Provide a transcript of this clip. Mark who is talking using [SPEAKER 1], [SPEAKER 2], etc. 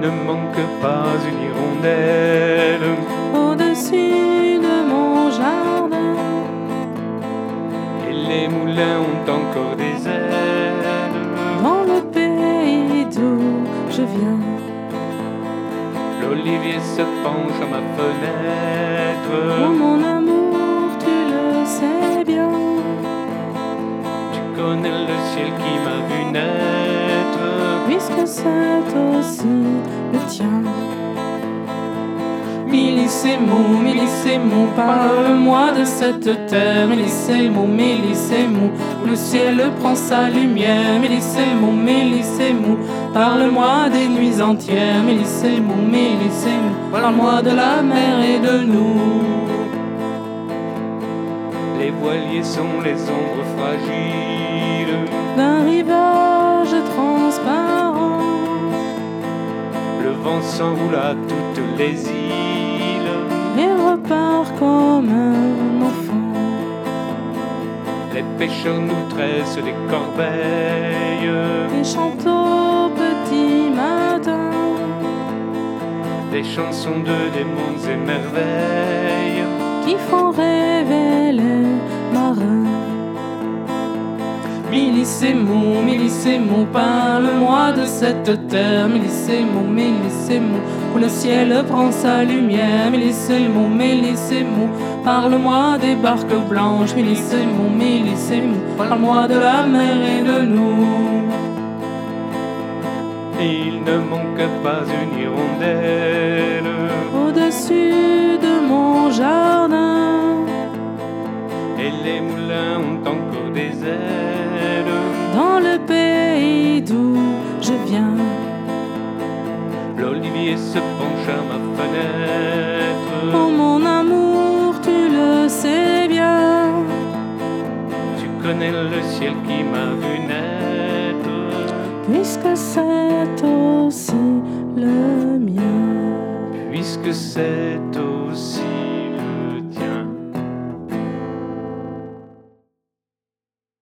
[SPEAKER 1] ne manque pas une hirondelle
[SPEAKER 2] au-dessus de mon jardin.
[SPEAKER 1] et les moulins ont encore des ailes.
[SPEAKER 2] Dans le pays d'où je viens,
[SPEAKER 1] L'olivier se penche à ma
[SPEAKER 2] oh
[SPEAKER 1] fenêtre.
[SPEAKER 2] mon amour, tu le sais bien.
[SPEAKER 1] Tu connais le ciel qui
[SPEAKER 2] c'est aussi le tien. Millissimo, parle-moi de cette terre. Millissimo, Millissimo, où le ciel prend sa lumière. Millissimo, Millissimo, parle-moi des nuits entières. Millissimo, Millissimo, parle-moi de la mer et de nous.
[SPEAKER 1] Les voiliers sont les ombres fragiles.
[SPEAKER 2] D'un rivage
[SPEAKER 1] À toutes les îles.
[SPEAKER 2] et repart comme un enfant.
[SPEAKER 1] Les pêcheurs nous tressent des corbeilles.
[SPEAKER 2] et chante au petit matin
[SPEAKER 1] Des chansons de démons et merveilles.
[SPEAKER 2] qui font rêver Millissimo, Millissimo, parle-moi de cette terre. Millissimo, Millissimo, où le ciel prend sa lumière. Millissimo, Millissimo, parle-moi des barques blanches. Millissimo, Millissimo, parle-moi de la mer et de nous.
[SPEAKER 1] Il ne manque pas une hirondelle.
[SPEAKER 2] je viens. L'olivier se
[SPEAKER 1] penche à ma fenêtre. Oh mon amour,
[SPEAKER 2] tu le sais bien. Tu
[SPEAKER 1] connais le ciel qui m'a vu naître. Puisque c'est aussi le mien. Puisque c'est